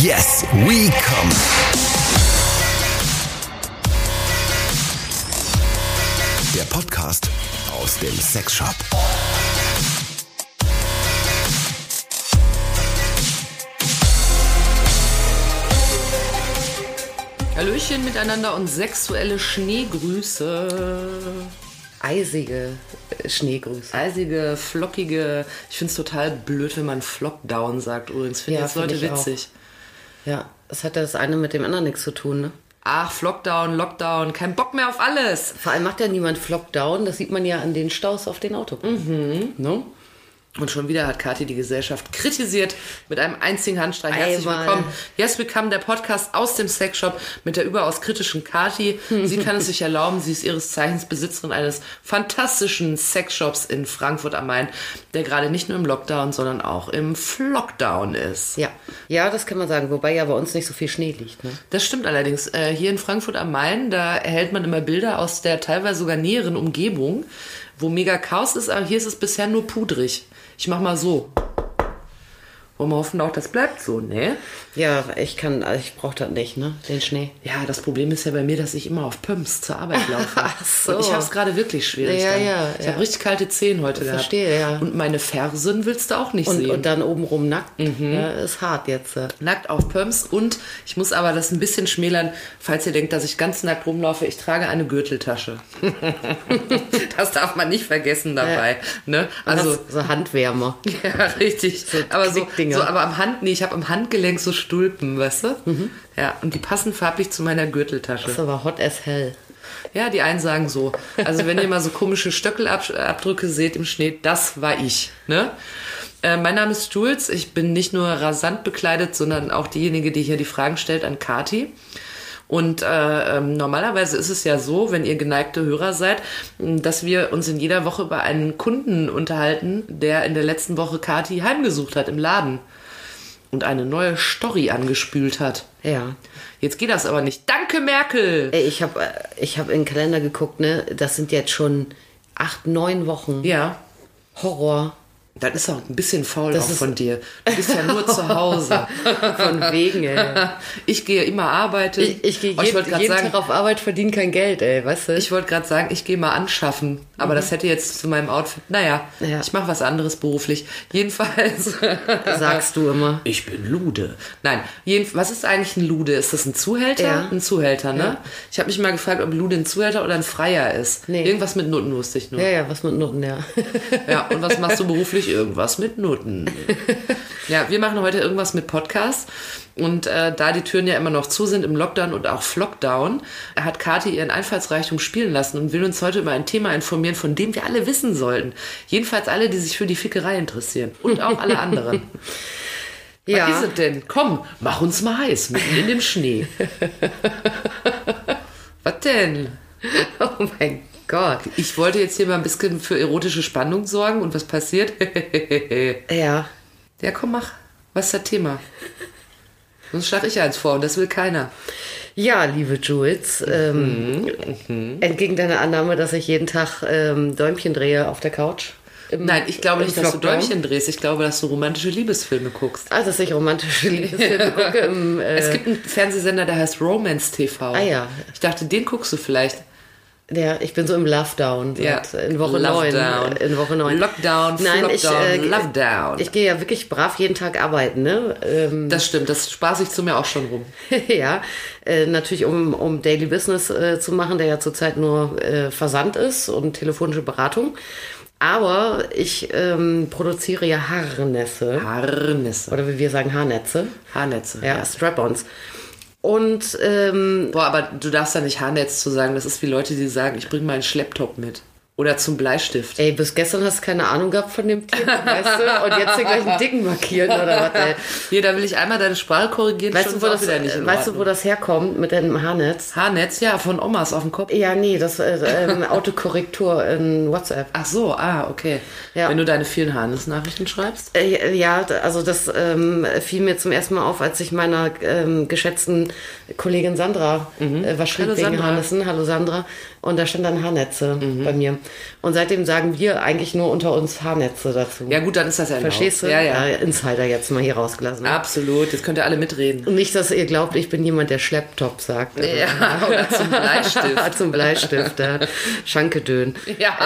Yes, we come. Der Podcast aus dem Sexshop. Hallöchen miteinander und sexuelle Schneegrüße. Eisige Schneegrüße. Eisige, flockige. Ich finde es total blöd, wenn man Flockdown sagt übrigens. Finde Ja, das Leute find ich witzig. Ja, das hat ja das eine mit dem anderen nichts zu tun, ne? Ach, Flockdown, Lockdown, kein Bock mehr auf alles. Vor allem macht ja niemand Flockdown, das sieht man ja an den Staus auf den Autobahnen. Ne? Und schon wieder hat Kathi die Gesellschaft kritisiert mit einem einzigen Handstreich. Herzlich Einmal. willkommen. Yes, come, der Podcast aus dem Sexshop mit der überaus kritischen Kathi. Sie kann es sich erlauben. Sie ist ihres Zeichens Besitzerin eines fantastischen Sexshops in Frankfurt am Main, der gerade nicht nur im Lockdown, sondern auch im Flockdown ist. Ja. ja, das kann man sagen, wobei ja bei uns nicht so viel Schnee liegt. Ne? Das stimmt allerdings. Äh, hier in Frankfurt am Main, da erhält man immer Bilder aus der teilweise sogar näheren Umgebung, wo mega Chaos ist, aber hier ist es bisher nur pudrig. Ich mach mal so. Wollen wir hoffen auch, das bleibt so, ne? Ja, ich kann, also ich brauche das nicht, ne? Den Schnee. Ja, das Problem ist ja bei mir, dass ich immer auf Pumps zur Arbeit laufe. Ach so. Und ich habe es gerade wirklich schwierig. Ja, dann. ja, Ich ja. habe richtig kalte Zehen heute Verstehe, gehabt. ja. Und meine Fersen willst du auch nicht Und, sehen. und dann obenrum nackt. Mhm. Ja, ist hart jetzt. Nackt auf Pumps und ich muss aber das ein bisschen schmälern, falls ihr denkt, dass ich ganz nackt rumlaufe. Ich trage eine Gürteltasche. das darf man nicht vergessen dabei. Ne? Also so Handwärmer. ja, richtig. aber so, Klickdinger. so, aber am Hand, nee, ich habe am Handgelenk so Stulpen, weißt du? Ja, und die passen farblich zu meiner Gürteltasche. Das ist aber hot as hell. Ja, die einen sagen so. Also wenn ihr mal so komische Stöckelabdrücke seht im Schnee, das war ich. Ne? Äh, mein Name ist Jules. Ich bin nicht nur rasant bekleidet, sondern auch diejenige, die hier die Fragen stellt an Kati. Und äh, ähm, normalerweise ist es ja so, wenn ihr geneigte Hörer seid, dass wir uns in jeder Woche über einen Kunden unterhalten, der in der letzten Woche Kati heimgesucht hat im Laden und eine neue Story angespült hat. Ja. Jetzt geht das aber nicht. Danke, Merkel! Ey, ich habe ich hab in den Kalender geguckt, ne? Das sind jetzt schon acht, neun Wochen. Ja. Horror. Das ist auch ein bisschen faul Das auch von dir. Du bist ja nur zu Hause. Von wegen, ey. Ich gehe immer arbeiten. Ich, ich gehe Oh, jeden, wollte gerade jeden sagen, Tag auf Arbeit, verdiene kein Geld, ey, weißt du? ich wollte gerade sagen, ich gehe mal anschaffen. Aber das hätte jetzt zu meinem Outfit. Naja, Mhm. Ja. ich mache was anderes beruflich. Jedenfalls. sagst du immer. Ich bin Lude. Nein, jeden, was ist eigentlich ein Lude? Ist das ein Zuhälter? Ja. Ein Zuhälter, ne? Ja. Ich habe mich mal gefragt, ob Lude ein Zuhälter oder ein Freier ist. Nee. Irgendwas mit Nutten wusste ich nur. Ja, ja, was mit Noten, ja. Ja, und was machst du beruflich? Irgendwas mit Noten. Ja, wir machen heute irgendwas mit Podcasts. Und äh, da die Türen ja immer noch zu sind im Lockdown und auch Flockdown, hat Kathi ihren Einfallsreichtum spielen lassen und will uns heute über ein Thema informieren, von dem wir alle wissen sollten. Jedenfalls alle, die sich für die Fickerei interessieren. Und auch alle anderen. ja. Was ist es denn? Komm, mach uns mal heiß, mitten in dem Schnee. Was denn? Oh mein Gott. Ich wollte jetzt hier mal ein bisschen für erotische Spannung sorgen und was passiert? Ja. Ja, komm, mach. Was ist das Thema? Sonst schlage ich eins vor und das will keiner. Ja, liebe Jules, ähm, entgegen deiner Annahme, dass ich jeden Tag ähm, Däumchen drehe auf der Couch. im- Nein, ich glaube nicht, dass du Lockdown. Däumchen drehst. Ich glaube, dass du romantische Liebesfilme guckst. Ah, dass ich romantische Liebesfilme gucke im, äh, Es gibt einen Fernsehsender, der heißt Romance TV. Ah, ja. Ich dachte, den guckst du vielleicht. Ja, ich bin so im Lovedown. Ja. seit- In Woche Love 9. down. In Woche 9. Lockdown, Nein, ich, Flockdown, äh, Lovedown. Ich gehe ja wirklich brav jeden Tag arbeiten, ne? Ähm, Das stimmt, das spaß ich zu mir auch schon rum. ja, äh, natürlich um, um Daily Business äh, zu machen, der ja zurzeit nur äh, Versand ist und telefonische Beratung. Aber ich ähm, produziere ja Haarnässe. Harnisse. Oder wie wir sagen, Haarnetze. Haarnetze. Ja, Strap-ons. Und ähm, Boah, aber du darfst da nicht Haarnetz zu sagen. Das ist wie Leute, die sagen, ich bringe meinen Schlepptop mit. Oder zum Bleistift. ey, bis gestern hast du keine Ahnung gehabt von dem Thema, weißt du? Und jetzt hier gleich einen Dicken markieren oder was, ey. Hier, da will ich einmal deine Sprache korrigieren. Weißt du, wo das, weißt du, wo das herkommt mit deinem Haarnetz? Haarnetz, ja, von Omas auf dem Kopf. Ja, nee, das äh, ähm, Autokorrektur in WhatsApp. Ach so, ah, okay. Ja. Wenn du deine vielen Haarness-Nachrichten schreibst. Äh, ja, also das ähm, fiel mir zum ersten Mal auf, als ich meiner ähm, geschätzten Kollegin Sandra äh, was schrieb Mhm. Hallo, wegen Sandra. Haarnissen. Hallo Sandra. Und da stand dann Haarnetze Mhm. bei mir. Und seitdem sagen wir eigentlich nur unter uns Haarnetze dazu. Ja gut, dann ist das ja. Verstehst du? Ja, ja. Insider jetzt mal hier rausgelassen. Absolut, jetzt könnt ihr alle mitreden. Und nicht, dass ihr glaubt, ich bin jemand, der Schlepptop sagt. Ja, oder zum Bleistift. Zum Bleistift, ja. Schankedön. Ja,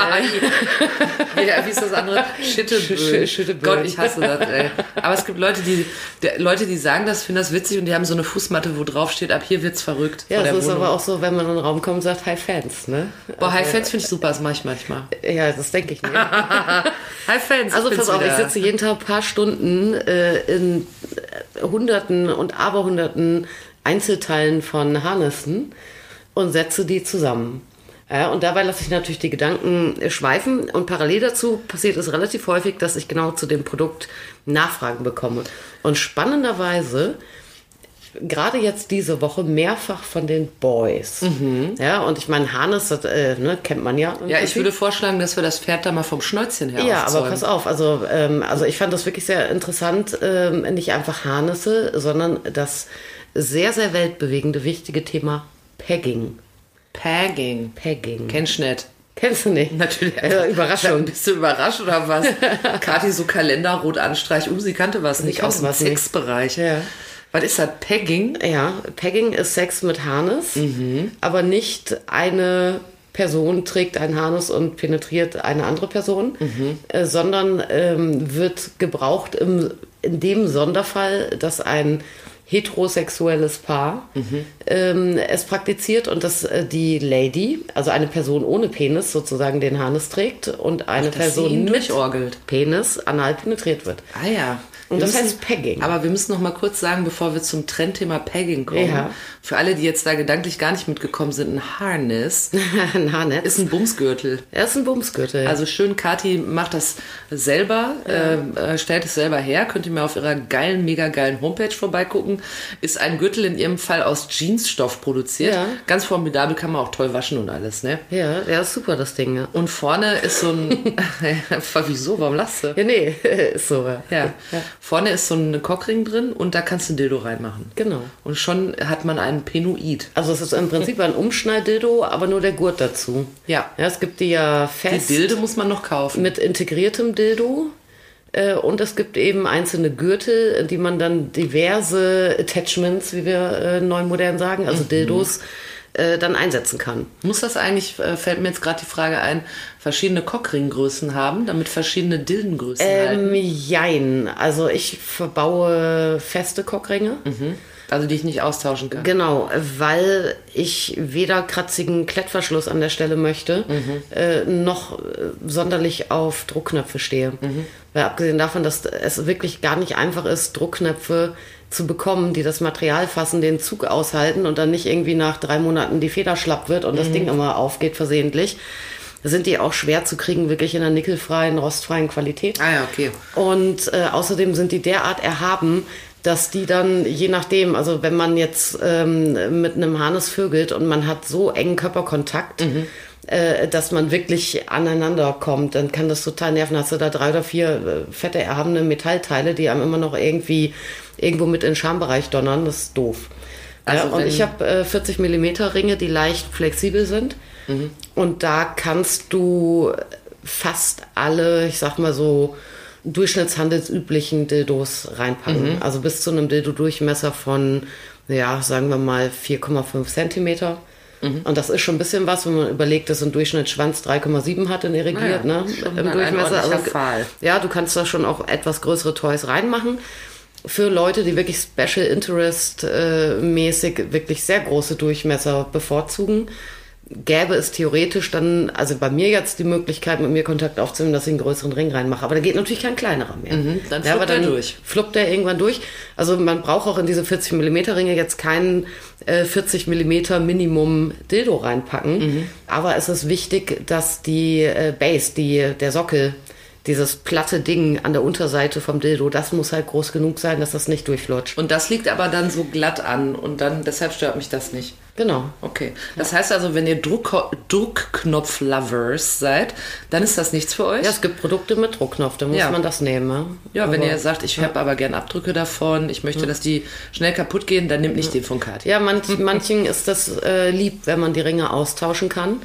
ja, wie ist das andere? Schitteböen. Sch- Schitteböen. Gott, ich hasse das, ey. Aber es gibt Leute, die, der, Leute, die sagen das, finden das witzig und die haben so eine Fußmatte, wo drauf steht, ab hier wird's verrückt. Ja, das ist aber auch so, wenn man in den Raum kommt und sagt, Hi Fans, ne? Boah, High Fans finde ich super, das mache ich manchmal. Ja, das denke ich nicht. High Fans. Also ich pass auf, ich sitze jeden Tag ein paar Stunden äh, in äh, Hunderten und Aberhunderten Einzelteilen von Harnissen und setze die zusammen. Ja, und dabei lasse ich natürlich die Gedanken äh, schweifen und parallel dazu passiert es relativ häufig, dass ich genau zu dem Produkt Nachfragen bekomme. Und spannenderweise gerade jetzt diese Woche mehrfach von den Boys. Ja, und ich meine, Harness, das äh, ne, kennt man ja. Ja, ich würde vorschlagen, dass wir das Pferd da mal vom Schnäuzchen her Ja, aber pass auf, also, ähm, also ich fand das wirklich sehr interessant, ähm, nicht einfach Harnisse, sondern das sehr, sehr weltbewegende, wichtige Thema Pegging. Pagging. Pegging. Kennst du nicht? Kennst du nicht? Natürlich. Äh, Überraschung. Bist du überrascht oder was? Kathi so Kalender rot anstreich. Uh, sie kannte was nicht aus dem. Sexbereich. Ja. Was ist das? Pegging? Ja, Pegging ist Sex mit Harness, aber nicht eine Person trägt ein Harness und penetriert eine andere Person, äh, sondern ähm, wird gebraucht im, in dem Sonderfall, dass ein heterosexuelles Paar ähm, es praktiziert und dass äh, die Lady, also eine Person ohne Penis sozusagen den Harness trägt und eine sie Person mit. Penis anal penetriert wird. Ah ja. Und das heißt Pegging. Aber wir müssen noch mal kurz sagen, bevor wir zum Trendthema Pegging kommen. Ja. Für alle, die jetzt da gedanklich gar nicht mitgekommen sind, ein Harness ein Haarnetz. ist ein Bumsgürtel. er ist ein Bumsgürtel. Also schön, Kathi macht das selber, äh, äh, stellt es selber her. Könnt ihr mir auf ihrer geilen, mega geilen Homepage vorbeigucken. Ist ein Gürtel in ihrem Fall aus Jeansstoff produziert. Ja. Ganz formidabel, kann man auch toll waschen und alles, ne? Ja, ja, ist super, das Ding. Ja, Und vorne ist so ein. Wieso? Warum lachst du? ja nee, ist so. Ja. Vorne ist so ein Cockring drin und da kannst du ein Dildo reinmachen. Genau. Und schon hat man einen Penoid. Also es ist im Prinzip ein Umschnalldildo, aber nur der Gurt dazu. Ja. Ja, es gibt die ja Die fest Dilde muss man noch kaufen. mit integriertem Dildo. Äh, Und es gibt eben einzelne Gürtel, in die man dann diverse Attachments, wie wir äh, neu modern sagen, also Dildos, äh, dann einsetzen kann. Muss das eigentlich, fällt mir jetzt gerade die Frage ein, verschiedene Cockringgrößen haben, damit verschiedene Dildengrößen halten? Ähm, jein. Also ich verbaue feste Cockringe. Also die ich nicht austauschen kann. Genau, weil ich weder kratzigen Klettverschluss an der Stelle möchte, äh, noch äh, sonderlich auf Druckknöpfe stehe. Weil abgesehen davon, dass es wirklich gar nicht einfach ist, Druckknöpfe zu bekommen, die das Material fassen, den Zug aushalten und dann nicht irgendwie nach drei Monaten die Feder schlapp wird und das Ding immer aufgeht versehentlich, sind die auch schwer zu kriegen, wirklich in einer nickelfreien, rostfreien Qualität. Ah ja, okay. Und äh, außerdem sind die derart erhaben, dass die dann, je nachdem, also wenn man jetzt ähm, mit einem Harnes vögelt und man hat so engen Körperkontakt, äh, dass man wirklich aneinander kommt, dann kann das total nerven. Hast du da drei oder vier äh, fette, erhabene Metallteile, die einem immer noch irgendwie irgendwo mit in den Schambereich donnern, das ist doof. Also ja, und ich habe äh, 40 Millimeter Ringe, die leicht flexibel sind. Und da kannst du fast alle, ich sag mal so, durchschnittshandelsüblichen Dildos reinpacken. Also bis zu einem Dildo-Durchmesser von, ja, sagen wir mal 4,5 Zentimeter. Und das ist schon ein bisschen was, wenn man überlegt, dass ein Durchschnittsschwanz 3,7 hat in irrigiert, Naja, ne? Im Durchmesser. Also, ja, du kannst da schon auch etwas größere Toys reinmachen. Für Leute, die wirklich Special Interest äh, mäßig wirklich sehr große Durchmesser bevorzugen, gäbe es theoretisch dann, also bei mir jetzt die Möglichkeit, mit mir Kontakt aufzunehmen, dass ich einen größeren Ring reinmache. Aber da geht natürlich kein kleinerer mehr. Mhm, dann ja, fluppt er durch. Fluppt er irgendwann durch. Also man braucht auch in diese 40 mm Ringe jetzt keinen äh, 40 mm Minimum Dildo reinpacken. Mhm. Aber es ist wichtig, dass die äh, Base, die, der Sockel, dieses platte Ding an der Unterseite vom Dildo, das muss halt groß genug sein, dass das nicht durchflutscht. Und das liegt aber dann so glatt an und dann, deshalb stört mich das nicht. Genau. Okay. Das heißt also, wenn ihr Druck, Druckknopf-Lovers seid, dann ist das nichts für euch? Ja, es gibt Produkte mit Druckknopf, da muss Ja. man das nehmen. Ja, Ja, wenn Aber- ihr sagt, ich habe aber gern Abdrücke davon, ich möchte, dass die schnell kaputt gehen, dann nehmt nicht den von Kati. Ja, manch, manchen ist das äh, lieb, wenn man die Ringe austauschen kann.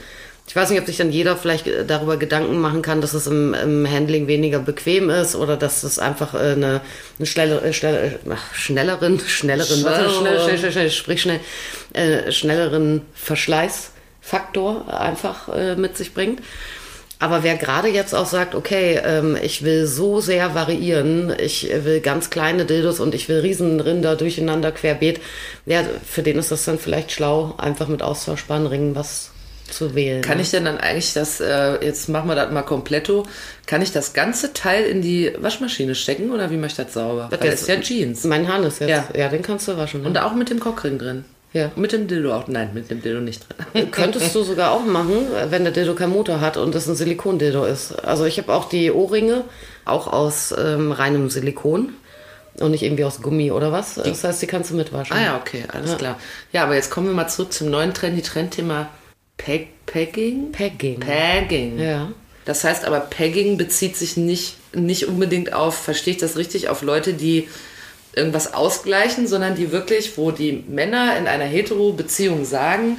Ich weiß nicht, ob sich dann jeder vielleicht äh, darüber Gedanken machen kann, dass es im, im Handling weniger bequem ist oder dass es einfach äh, eine, eine schnelle, äh, schnell, ach, schnelleren, schnelleren, schnell, schnell, schnell, schnell, sprich schnell, äh, schnelleren Verschleißfaktor einfach äh, mit sich bringt. Aber wer gerade jetzt auch sagt, okay, ähm, ich will so sehr variieren, ich will ganz kleine Dildos und ich will Riesenrinder durcheinander querbeet, ja, für den ist das dann vielleicht schlau, einfach mit austauschbaren Ringen was zu wählen. Kann ich denn dann eigentlich das, äh, jetzt machen wir das mal kompletto, kann ich das ganze Teil in die Waschmaschine stecken oder wie möchte ich das sauber? Das ist ja Jeans. Mein Hahn ist jetzt, ja, Ja. den kannst du waschen. ne? Und auch mit dem Cockring drin. Ja. Mit dem Dildo auch. Nein, mit dem Dildo nicht drin. Könntest du sogar auch machen, wenn der Dildo keinen Motor hat und es ein Silikondildo ist. Also ich habe auch die Ohrringe, auch aus ähm, reinem Silikon und nicht irgendwie aus Gummi oder was. Das heißt, die kannst du mitwaschen. Ah ja, okay, alles Ja. klar. Ja, aber jetzt kommen wir mal zurück zum neuen trendy Trendthema Peg Pegging. Pegging. Pegging. Ja. Das heißt aber, Pegging bezieht sich nicht, nicht unbedingt auf, verstehe ich das richtig, auf Leute, die irgendwas ausgleichen, sondern die wirklich, wo die Männer in einer Hetero-Beziehung sagen,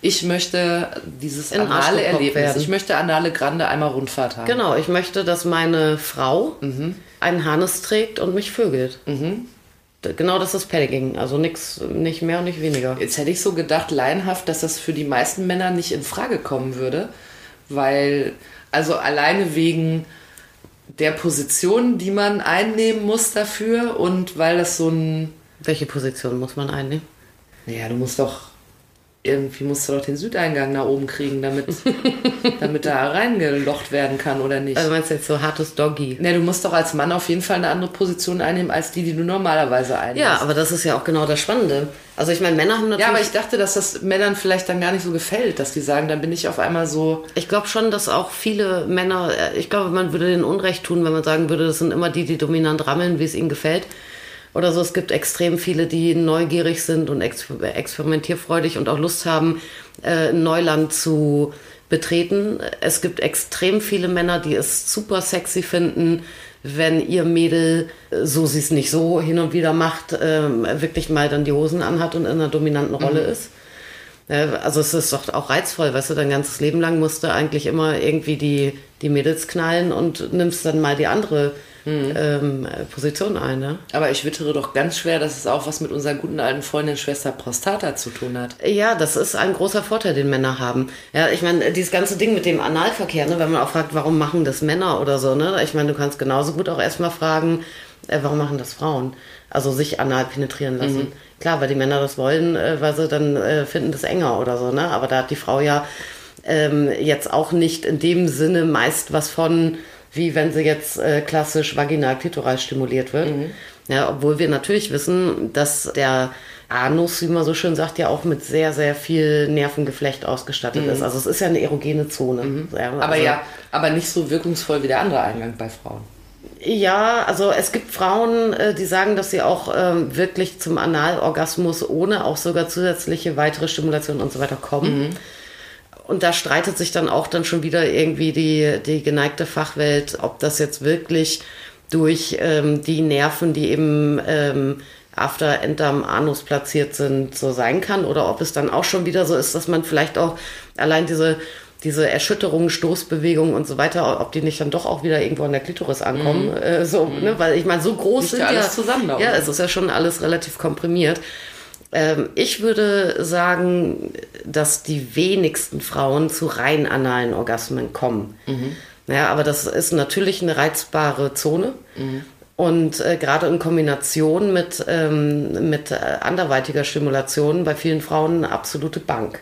ich möchte dieses In anale Erlebnis, werden. ich möchte anale Grande einmal Rundfahrt haben. Genau, ich möchte, dass meine Frau einen Harnis trägt und mich vögelt. D- Genau das ist Pegging. Also nix, nicht mehr und nicht weniger. Jetzt hätte ich so gedacht, laienhaft, dass das für die meisten Männer nicht in Frage kommen würde, weil, also alleine wegen der Position, die man einnehmen muss dafür und weil das so ein, Welche Position muss man einnehmen? naja, du musst doch, irgendwie musst du doch den Südeingang nach oben kriegen, damit, damit da reingelocht werden kann oder nicht. Also meinst du jetzt so hartes Doggy? Ne, du musst doch als Mann auf jeden Fall eine andere Position einnehmen als die, die du normalerweise einnimmst. Ja, aber das ist ja auch genau das Spannende. Also ich meine, Männer haben natürlich... ja, aber ich dachte, dass das Männern vielleicht dann gar nicht so gefällt, dass die sagen, dann bin ich auf einmal so, Ich glaube schon, dass auch viele Männer, äh, ich glaube, man würde denen Unrecht tun, wenn man sagen würde, das sind immer die, die dominant rammeln, wie es ihnen gefällt. Oder so, es gibt extrem viele, die neugierig sind und exper experimentierfreudig und auch Lust haben, äh, Neuland zu betreten. Es gibt extrem viele Männer, die es super sexy finden, wenn ihr Mädel, äh, so sie es nicht so hin und wieder macht, ähm, wirklich mal dann die Hosen anhat und in einer dominanten Rolle ist. Ja, Also es ist doch auch reizvoll, weißt du, dein ganzes Leben lang musst du eigentlich immer irgendwie die, die Mädels knallen und nimmst dann mal die andere ähm, Position ein. Ne? Aber ich wittere doch ganz schwer, dass es auch was mit unserer guten alten Freundin Schwester Prostata zu tun hat. Ja, das ist ein großer Vorteil, den Männer haben. Ja, ich meine, dieses ganze Ding mit dem Analverkehr, ne, wenn man auch fragt, warum machen das Männer oder so, ne? Ich meine, du kannst genauso gut auch erstmal fragen, äh, warum machen das Frauen? Also sich anal penetrieren lassen. Klar, weil die Männer das wollen, äh, weil sie dann äh, finden das enger oder so, ne? Aber da hat die Frau ja ähm, jetzt auch nicht in dem Sinne meist was von, wie wenn sie jetzt äh, klassisch vaginal klitoral stimuliert wird. Ja, obwohl wir natürlich wissen, dass der Anus, wie man so schön sagt, ja auch mit sehr, sehr viel Nervengeflecht ausgestattet ist. Also es ist ja eine erogene Zone. Ja, Aber also, ja, aber nicht so wirkungsvoll wie der andere Eingang bei Frauen. Ja, also es gibt Frauen, äh, die sagen, dass sie auch ähm, wirklich zum Analorgasmus ohne auch sogar zusätzliche weitere Stimulation und so weiter kommen. Und da streitet sich dann auch dann schon wieder irgendwie die, die geneigte Fachwelt, ob das jetzt wirklich durch ähm, die Nerven, die eben ähm, after enterm Anus platziert sind, so sein kann. Oder ob es dann auch schon wieder so ist, dass man vielleicht auch allein diese diese Erschütterungen, Stoßbewegungen und so weiter, ob die nicht dann doch auch wieder irgendwo an der Klitoris ankommen, äh, so, ne? weil ich meine, so groß Liegt sind ja ja alles zusammen Ja, es ist ja schon alles relativ komprimiert. Ähm, ich würde sagen, dass die wenigsten Frauen zu rein analen Orgasmen kommen. Ja, aber das ist natürlich eine reizbare Zone. Und äh, gerade in Kombination mit, ähm, mit äh, anderweitiger Stimulation bei vielen Frauen eine absolute Bank.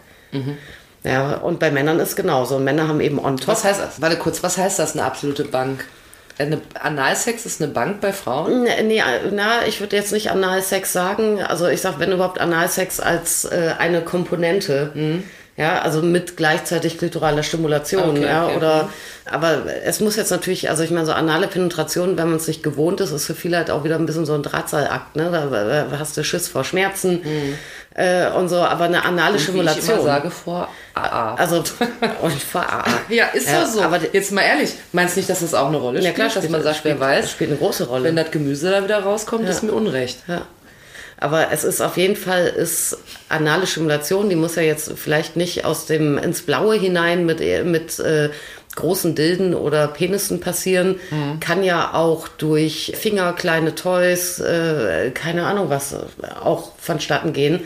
Ja, und bei Männern ist genauso. Und Männer haben eben on top. Was heißt das? Warte kurz, was heißt das, eine absolute Bank? Eine Analsex ist eine Bank bei Frauen? Nee, nee, na, ich würde jetzt nicht Analsex sagen. Also ich sag, wenn überhaupt Analsex als äh, eine Komponente. Ja, also mit gleichzeitig klitoraler Stimulation, Okay, ja, okay. oder, aber es muss jetzt natürlich, also ich meine, so anale Penetration, wenn man es nicht gewohnt ist, ist für viele halt auch wieder ein bisschen so ein Drahtseilakt, ne, da, da hast du Schiss vor Schmerzen, äh, und so, aber eine anale Wie ich Stimulation. immer sage, vor AA. Also, und vor AA. ja, ist Ja, so. aber- Jetzt mal ehrlich, meinst du nicht, dass das auch eine Rolle Ja spielt? klar, dass spielt- man sagt, spielt, wer weiß, spielt eine große Rolle. wenn das Gemüse da wieder rauskommt, ist mir Unrecht. Ja. Aber es ist auf jeden Fall ist anale Stimulation, die muss ja jetzt vielleicht nicht aus dem ins Blaue hinein mit, mit äh, großen Dilden oder Penissen passieren, mhm. kann ja auch durch Finger, kleine Toys, äh, keine Ahnung was, auch vonstatten gehen.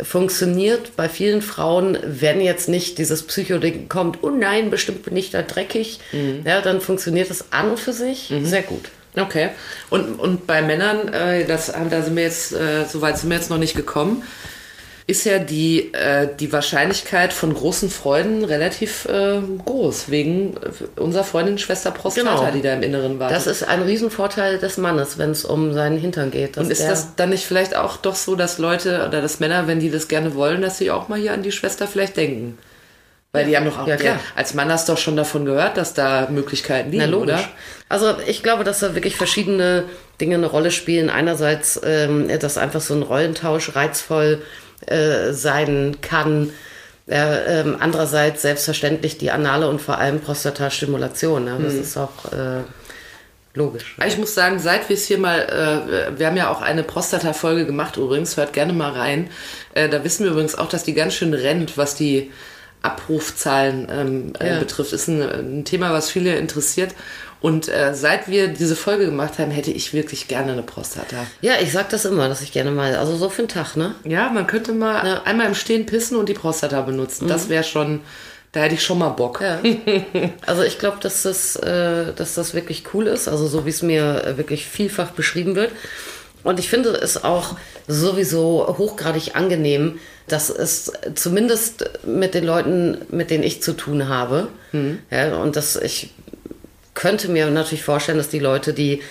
Funktioniert bei vielen Frauen, wenn jetzt nicht dieses Psychoding kommt, oh nein, bestimmt bin ich da dreckig, mhm. ja, dann funktioniert das an und für sich mhm. sehr gut. Okay. Und, und bei Männern, äh, das, da sind wir jetzt, äh, soweit sind wir jetzt noch nicht gekommen, ist ja die, äh, die Wahrscheinlichkeit von großen Freuden relativ äh, groß, wegen unserer Freundin Schwester Prostata, genau. die da im Inneren war. Das ist ein Riesenvorteil des Mannes, wenn es um seinen Hintern geht. Und ist das dann nicht vielleicht auch doch so, dass Leute oder dass Männer, wenn die das gerne wollen, dass sie auch mal hier an die Schwester vielleicht denken? Weil die haben doch auch, ja, klar. als Mann hast du doch schon davon gehört, dass da Möglichkeiten liegen, Na, oder? Also ich glaube, dass da wirklich verschiedene Dinge eine Rolle spielen. Einerseits, ähm, dass einfach so ein Rollentausch reizvoll äh, sein kann. Äh, äh, andererseits selbstverständlich die anale und vor allem Prostatastimulation. Ne? Das hm. ist auch äh, logisch. Ich muss sagen, seit wir es hier mal, äh, wir haben ja auch eine Prostata-Folge gemacht übrigens, hört gerne mal rein. Äh, da wissen wir übrigens auch, dass die ganz schön rennt, was die Abrufzahlen ähm, äh, ja. betrifft. Ist ein, ein, Thema, was viele interessiert. Und äh, seit wir diese Folge gemacht haben, hätte ich wirklich gerne eine Prostata. Ja, ich sag das immer, dass ich gerne mal, also so für einen Tag, ne? Ja, man könnte mal ja. einmal im Stehen pissen und die Prostata benutzen. Mhm. Das wäre schon, da hätte ich schon mal Bock. Ja. Also ich glaube, dass das, äh, dass das wirklich cool ist, also so wie es mir wirklich vielfach beschrieben wird. Und ich finde es auch sowieso hochgradig angenehm, dass es zumindest mit den Leuten, mit denen ich zu tun habe, mhm. ja, und dass ich könnte mir natürlich vorstellen, dass die Leute, die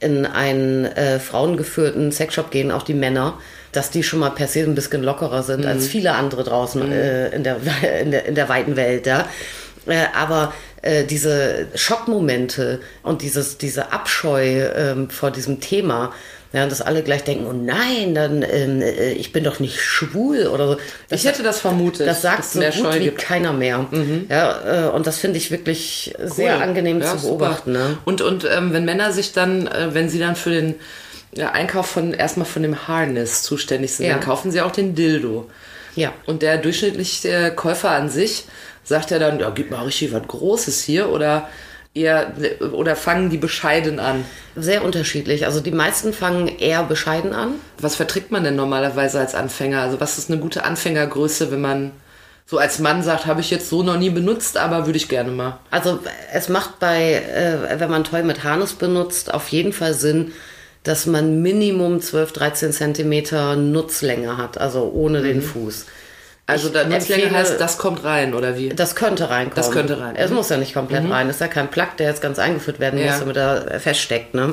in einen äh, frauengeführten Sexshop gehen, auch die Männer, dass die schon mal per se ein bisschen lockerer sind mhm. als viele andere draußen mhm. äh, in, der, in, der, in der weiten Welt. Ja. Äh, aber äh, diese Schockmomente und dieses, diese Abscheu ähm, vor diesem Thema, ja, dass alle gleich denken, oh nein, dann ähm, äh, ich bin doch nicht schwul oder so. Das, ich hätte das vermutet. Das sagt so gut wie gibt. keiner mehr. Mhm. Ja, äh, und das finde ich wirklich cool. sehr angenehm ja, zu beobachten. Ne? Und, und ähm, wenn Männer sich dann, äh, wenn sie dann für den ja, Einkauf von erstmal von dem Harness zuständig sind, ja. dann kaufen sie auch den Dildo. Ja. Und der durchschnittliche Käufer an sich sagt ja dann, ja, gib mal richtig was Großes hier oder eher oder fangen die bescheiden an? Sehr unterschiedlich. Also die meisten fangen eher bescheiden an. Was verträgt man denn normalerweise als Anfänger? Also was ist eine gute Anfängergröße, wenn man so als Mann sagt, habe ich jetzt so noch nie benutzt, aber würde ich gerne mal. Also es macht bei, äh, wenn man Toy mit Harness benutzt, auf jeden Fall Sinn, dass man Minimum 12, 13 Zentimeter Nutzlänge hat, also ohne mhm. den Fuß. Also der Nutzlänge heißt, das kommt rein, oder wie? Das könnte reinkommen. Das könnte rein. Es mhm. muss ja nicht komplett mhm. rein. Es ist ja kein Plug, der jetzt ganz eingeführt werden ja. muss, damit er feststeckt. Ne?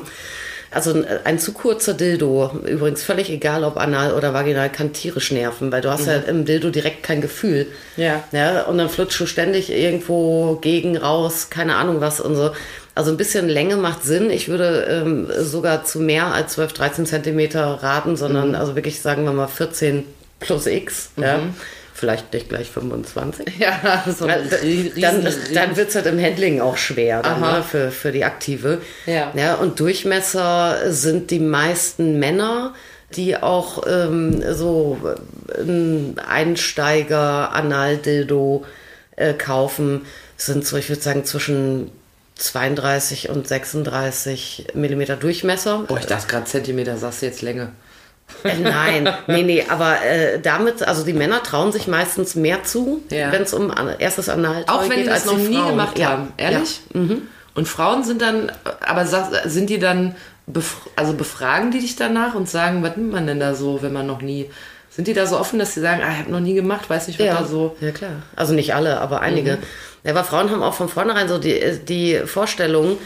Also ein, ein, zu kurzer Dildo, übrigens völlig egal, ob anal oder vaginal, kann tierisch nerven, weil du hast mhm. ja im Dildo direkt kein Gefühl. Ja. ja. Und dann flutschst du ständig irgendwo gegen, raus, keine Ahnung was und so. Also ein bisschen Länge macht Sinn. Ich würde ähm, sogar zu mehr als 12, 13 Zentimeter raten, sondern mhm. also wirklich sagen wir mal 14 plus X. Ja mhm vielleicht nicht gleich 25. Ja, so dann, dann, dann wird es halt im Handling auch schwer dann, ne, für, für die Aktive. Ja. ja. Und Durchmesser sind die meisten Männer, die auch ähm, so ein Einsteiger Analdildo äh, kaufen, sind so, ich würde sagen, zwischen 32 und 36 Millimeter Durchmesser. Oh, ich dachte gerade Zentimeter, sagst du jetzt Länge. Äh, nein, nee, nee, aber äh, damit, also die Männer trauen sich meistens mehr zu, ja. wenn es um erstes Anal geht. Auch wenn die das noch nie gemacht ja. haben, ehrlich? Ja. Mhm. Und Frauen sind dann, aber sind die dann, also befragen die dich danach und sagen, was nimmt man denn da so, wenn man noch nie sind die da so offen, dass sie sagen, ah, ich habe noch nie gemacht, weiß nicht, was ja. da so. Ja, klar. Also nicht alle, aber einige. Mhm. Ja, aber Frauen haben auch von vornherein so die, die Vorstellung,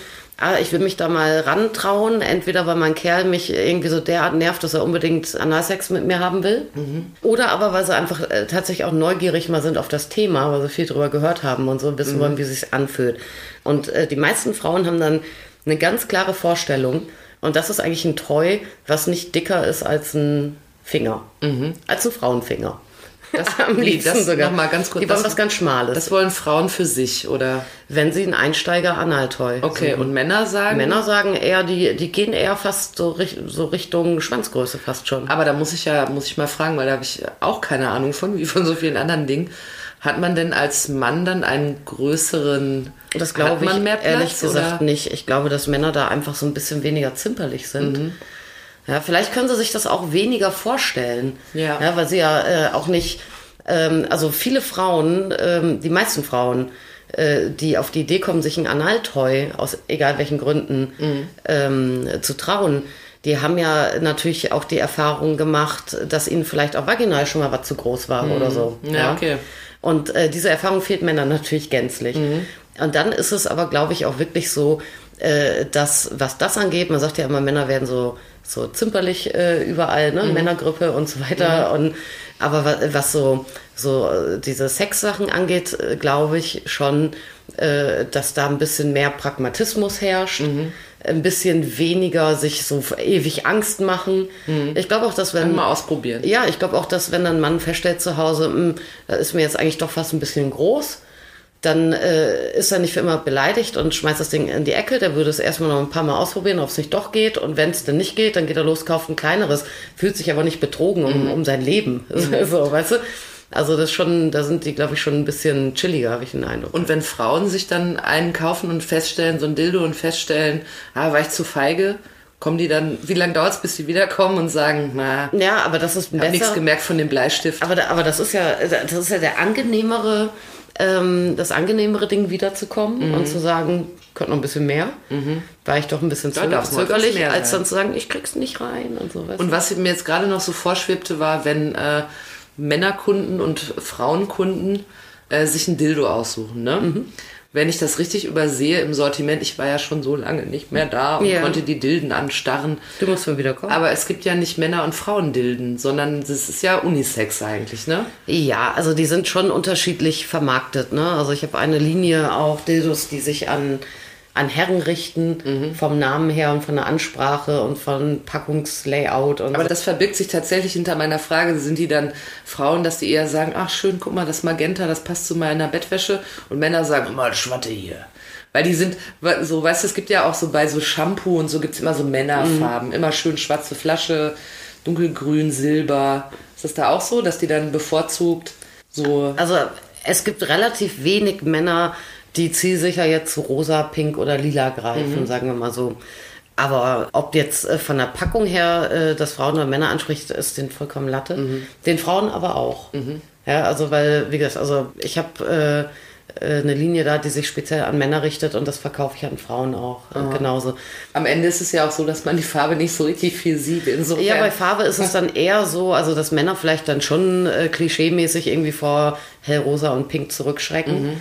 ich will mich da mal rantrauen, entweder weil mein Kerl mich irgendwie so derart nervt, dass er unbedingt Analsex mit mir haben will, mhm. oder aber weil sie einfach äh, tatsächlich auch neugierig mal sind auf das Thema, weil sie viel drüber gehört haben und so wissen mhm. wollen, wie es sich anfühlt. Und äh, die meisten Frauen haben dann eine ganz klare Vorstellung und das ist eigentlich ein Toy, was nicht dicker ist als ein Finger, mhm. als ein Frauenfinger. Das, Am wie, liebsten das sogar. mal ganz kurz. Die wollen das, was ganz Schmales. das wollen Frauen für sich oder wenn sie einen Einsteiger Analtoy. okay suchen. und Männer sagen Männer sagen eher, die, die gehen eher fast so, so Richtung Schwanzgröße fast schon. Aber da muss ich ja muss ich mal fragen, weil da habe ich auch keine Ahnung von, wie von so vielen anderen Dingen. Hat man denn als Mann dann einen größeren Das glaube ich mehr Platz, ehrlich gesagt oder? nicht. Ich glaube, dass Männer da einfach so ein bisschen weniger zimperlich sind. Mhm. Ja, vielleicht können sie sich das auch weniger vorstellen. Ja. ja weil sie ja äh, auch nicht, ähm, also viele Frauen, ähm, die meisten Frauen, äh, die auf die Idee kommen, sich ein Analtoy aus egal welchen Gründen Mhm. ähm, zu trauen, die haben ja natürlich auch die Erfahrung gemacht, dass ihnen vielleicht auch vaginal schon mal was zu groß war oder so. Mhm. Ja, okay. Und äh, diese Erfahrung fehlt Männern natürlich gänzlich. Und dann ist es aber, glaube ich, auch wirklich so, äh, dass, was das angeht, man sagt ja immer, Männer werden so, so zimperlich äh, überall, ne? Männergrippe und so weiter. Und, aber was, was so, so äh, diese Sexsachen angeht, äh, glaube ich schon, äh, dass da ein bisschen mehr Pragmatismus herrscht. Ein bisschen weniger sich so ewig Angst machen. Ich glaube auch, dass wenn. mal ausprobieren. Ja, ich glaube auch, dass wenn ein Mann feststellt zu Hause, "Hm, da ist mir jetzt eigentlich doch fast ein bisschen groß, dann äh, ist er nicht für immer beleidigt und schmeißt das Ding in die Ecke. Der würde es erstmal noch ein paar Mal ausprobieren, ob es nicht doch geht. Und wenn es dann nicht geht, dann geht er los, kauft ein kleineres, fühlt sich aber nicht betrogen Mhm. um, um sein Leben. so, weißt du? Also das schon, da sind die, glaube ich, schon ein bisschen chilliger, habe ich den Eindruck. Und wenn Frauen sich dann einen kaufen und feststellen, so ein Dildo und feststellen, ah, war ich zu feige, kommen die dann, wie lange dauert es, bis die wiederkommen und sagen, na, ja, aber das ist hab nichts besser. gemerkt von dem Bleistift. Aber, aber das ist ja, das ist ja der angenehmere, ähm, das angenehmere Ding wiederzukommen und zu sagen, könnte noch ein bisschen mehr. War ich doch ein bisschen zöger zögerlich, als dann zu sagen, ich krieg's nicht rein und so. weißt Und was mir jetzt gerade noch so vorschwebte, war, wenn äh, Männerkunden und Frauenkunden äh, sich ein Dildo aussuchen. Ne? Mhm. Wenn ich das richtig übersehe im Sortiment, ich war ja schon so lange nicht mehr da und Ja. konnte die Dilden anstarren. du musst mal wieder kommen. Aber es gibt ja nicht Männer- und Frauendilden, sondern es ist ja Unisex eigentlich, ne? Ja, also die sind schon unterschiedlich vermarktet. Ne? Also ich habe eine Linie auch Dildos, die sich an, an Herren richten, Mhm. vom Namen her und von der Ansprache und von Packungslayout und Aber so. das verbirgt sich tatsächlich hinter meiner Frage. Sind die dann Frauen, dass die eher sagen, ach schön, guck mal, das Magenta, das passt zu meiner Bettwäsche? Und Männer sagen, mal, Schwatte hier. Weil die sind, so, weißt du, es gibt ja auch so bei so Shampoo und so gibt's immer so Männerfarben. Immer schön schwarze Flasche, dunkelgrün, silber. Ist das da auch so, dass die dann bevorzugt so... Also es gibt relativ wenig Männer, die zielsicher jetzt zu rosa, pink oder lila greifen, Mhm. sagen wir mal so. Aber ob jetzt äh, von der Packung her äh, das Frauen oder Männer anspricht, ist den vollkommen Latte. Mhm. Den Frauen aber auch. Ja, also weil, wie gesagt, also ich habe äh, äh, eine Linie da, die sich speziell an Männer richtet und das verkaufe ich an Frauen auch äh, genauso. Am Ende ist es ja auch so, dass man die Farbe nicht so richtig viel sieht. Insofern. Ja, bei Farbe ist es dann eher so, also dass Männer vielleicht dann schon äh, klischeemäßig irgendwie vor hellrosa und pink zurückschrecken.